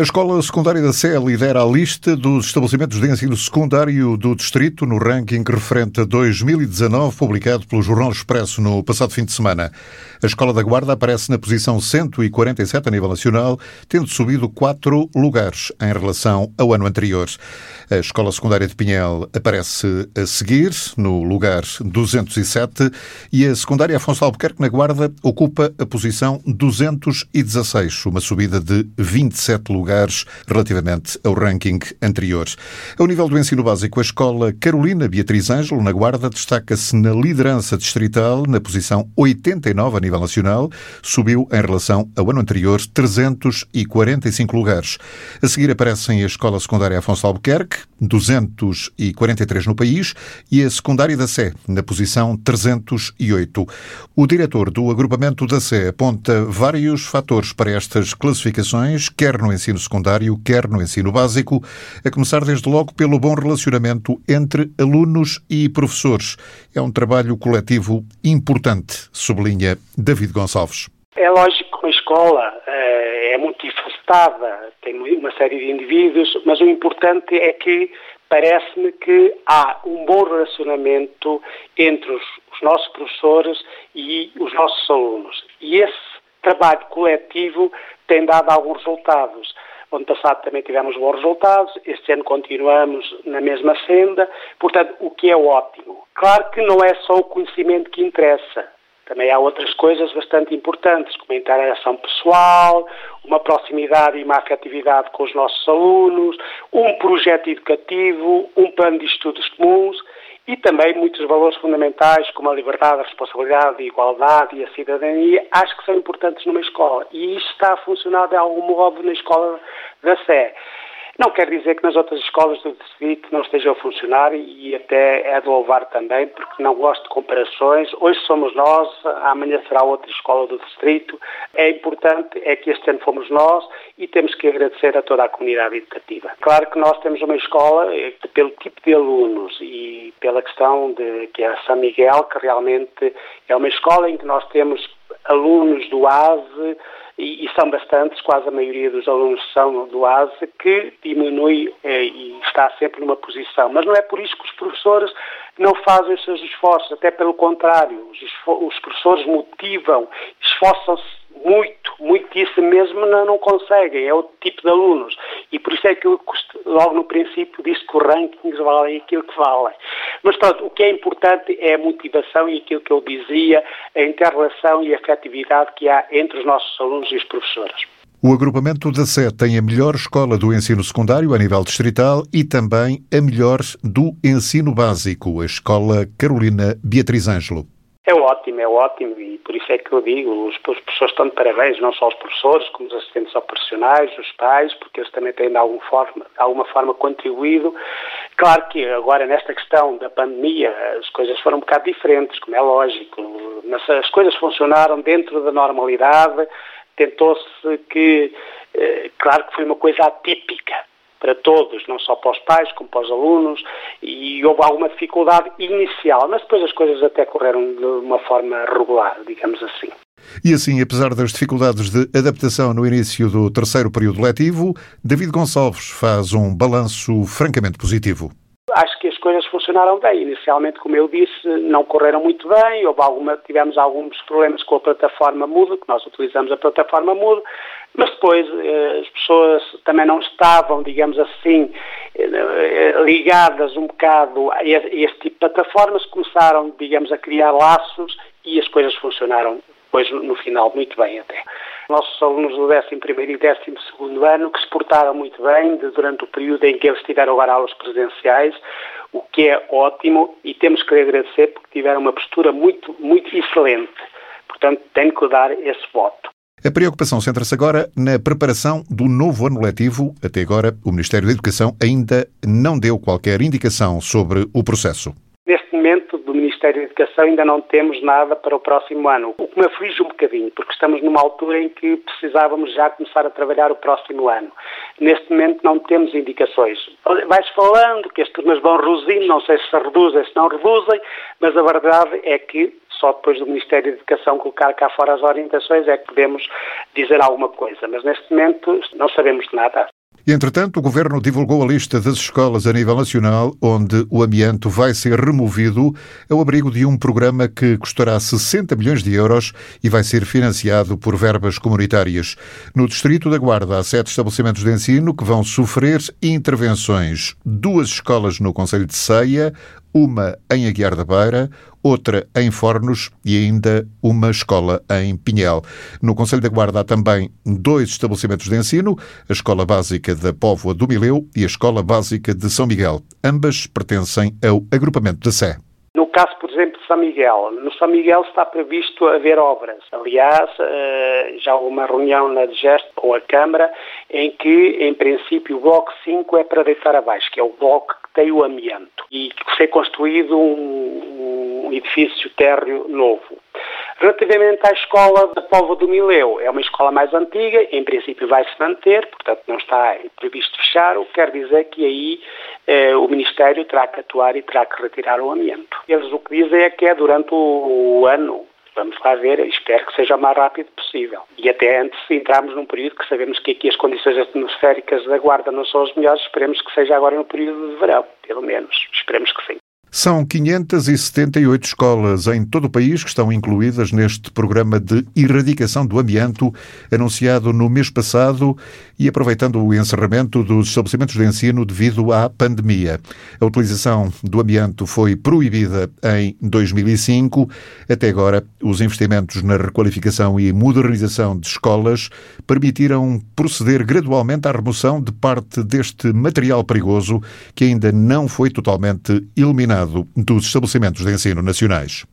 A Escola Secundária da Sé lidera a lista dos estabelecimentos de ensino secundário do Distrito no ranking referente a 2019, publicado pelo Jornal Expresso no passado fim de semana. A Escola da Guarda aparece na posição 147 a nível nacional, tendo subido quatro lugares em relação ao ano anterior. A Escola Secundária de Pinhel aparece a seguir, no lugar 207, e a Secundária Afonso Albuquerque na Guarda ocupa a posição 216, uma subida de 27 lugares lugares relativamente ao ranking anterior. Ao nível do ensino básico, a escola Carolina Beatriz Ângelo, na Guarda, destaca-se na liderança distrital, na posição 89 a nível nacional, subiu em relação ao ano anterior 345 lugares. A seguir aparecem a Escola Secundária Afonso Albuquerque, 243 no país, e a Secundária da Sé, na posição 308. O diretor do agrupamento da Sé aponta vários fatores para estas classificações, quer no ensino secundário, quer no ensino básico, a começar desde logo pelo bom relacionamento entre alunos e professores. É um trabalho coletivo importante, sublinha David Gonçalves. É lógico que uma escola é, é multifacetada, tem uma série de indivíduos, mas o importante é que parece-me que há um bom relacionamento entre os, os, nossos professores e os nossos alunos. E esse trabalho coletivo tem dado alguns resultados. Ano passado também tivemos bons resultados, este ano continuamos na mesma senda, portanto, o que é ótimo. Claro que não é só o conhecimento que interessa, também há outras coisas bastante importantes, como a interação pessoal, uma proximidade e uma afetividade com os nossos alunos, um projeto educativo, um plano de estudos comuns e também muitos valores fundamentais como a liberdade, a responsabilidade, a igualdade e a cidadania, acho que são importantes numa escola. E isto está a funcionar de algum modo na escola da Sé. Não quer dizer que nas outras escolas do distrito não estejam a funcionar e até é de louvar também, porque não gosto de comparações. Hoje somos nós, amanhã será outra escola do distrito. É importante é que este ano fomos nós e temos que agradecer a toda a comunidade educativa. Claro que nós temos uma escola eh, pelo tipo de alunos e pela questão de que é a São Miguel, que realmente é uma escola em que nós temos alunos do ASE, e, e, são bastantes, quase a maioria dos alunos são do ASE, que diminui eh, e está sempre numa posição. Mas não é por isso que os professores não fazem os seus esforços, até pelo contrário, os, os professores motivam, esforçam-se muito, muitíssimo mesmo, não, não conseguem, é outro tipo de alunos. E por isso é que eu logo no princípio disse que os rankings valem aquilo que valem. Mas pronto, o que é importante é a motivação e aquilo que eu dizia, a inter-relação e a afetividade que há entre os nossos alunos e os professores. O agrupamento da SE tem a melhor escola do ensino secundário a nível distrital e também a melhor do ensino básico, a Escola Carolina Beatriz Ângelo. É ótimo, é ótimo e por isso é que eu digo, os, professores estão de parabéns, não só os professores, como os assistentes operacionais, os pais, porque eles também têm de alguma forma, de alguma forma contribuído. Claro que agora nesta questão da pandemia as coisas foram um bocado diferentes, como é lógico, mas as coisas funcionaram dentro da normalidade, tentou-se que, eh, claro que foi uma coisa atípica, para todos, não só para os pais como para os alunos, e houve alguma dificuldade inicial, mas depois as coisas até correram de uma forma regular, digamos assim. E assim, apesar das dificuldades de adaptação no início do terceiro período letivo, David Gonçalves faz um balanço francamente positivo. Coisas funcionaram bem. Inicialmente, como eu disse, não correram muito bem. Houve alguma, tivemos alguns problemas com a plataforma Moodle, que nós utilizamos a plataforma Moodle, mas depois eh, as pessoas também não estavam, digamos assim, eh, ligadas um bocado a este tipo de plataformas, começaram, digamos, a criar laços e as coisas funcionaram depois no final muito bem até. Nossos alunos do 11 e 12 ano que se portaram muito bem durante o período em que eles tiveram agora aulas presenciais, o que é ótimo e temos que agradecer porque tiveram uma postura muito, muito excelente. Portanto, tenho que dar esse voto. A preocupação centra-se agora na preparação do novo ano letivo. Até agora, o Ministério da Educação ainda não deu qualquer indicação sobre o processo. Momento, do Ministério da Educação ainda não temos nada para o próximo ano, o que me aflige um bocadinho, porque estamos numa altura em que precisávamos já começar a trabalhar o próximo ano. Neste momento não temos indicações. Vai-se falando que as turmas vão reduzindo, não sei se se reduzem, se não reduzem, mas a verdade é que só depois do Ministério da Educação colocar cá fora as orientações é que podemos dizer alguma coisa, mas neste momento não sabemos nada. Entretanto, o Governo divulgou a lista das escolas a nível nacional onde o amianto vai ser removido ao abrigo de um programa que custará 60 milhões de euros e vai ser financiado por verbas comunitárias. No Distrito da Guarda, há sete estabelecimentos de ensino que vão sofrer intervenções. Duas escolas no Conselho de Ceia, uma em Aguiar da Beira, outra em Fornos e ainda uma escola em Pinhel. No Conselho da Guarda há também dois estabelecimentos de ensino, a Escola Básica da Póvoa do Mileu e a Escola Básica de São Miguel. Ambas pertencem ao agrupamento da Sé. No caso, por exemplo, de São Miguel, no São Miguel está previsto haver obras. Aliás, eh, já houve uma reunião na DGEST com a Câmara em que, em princípio, o Bloco 5 é para deitar abaixo, que é o bloco que tem o amianto e que foi construído um, um edifício térreo novo. Relativamente à escola da Póvoa do Mileu, é uma escola mais antiga, em princípio vai se manter, portanto não está previsto fechar, o que quer dizer que aí eh, o Ministério terá que atuar e terá que retirar o amianto. Eles o que dizem é que é durante o, o ano Vamos lá ver, espero que seja o mais rápido possível. E até antes entrarmos num período que sabemos que aqui as condições atmosféricas da Guarda não são as melhores, esperemos que seja agora no período de verão, pelo menos. Esperemos que sim. São 578 escolas em todo o país que estão incluídas neste programa de erradicação do amianto anunciado no mês passado e aproveitando o encerramento dos estabelecimentos de ensino devido à pandemia. A utilização do amianto foi proibida em 2005. Até agora, os investimentos na requalificação e modernização de escolas permitiram proceder gradualmente à remoção de parte deste material perigoso que ainda não foi totalmente eliminado dos estabelecimentos de ensino nacionais.